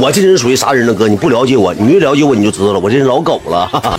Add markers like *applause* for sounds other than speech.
我这人属于啥人呢哥？你不了解我你越了解我你就知道了。我这人老狗了。哈 *laughs* 哈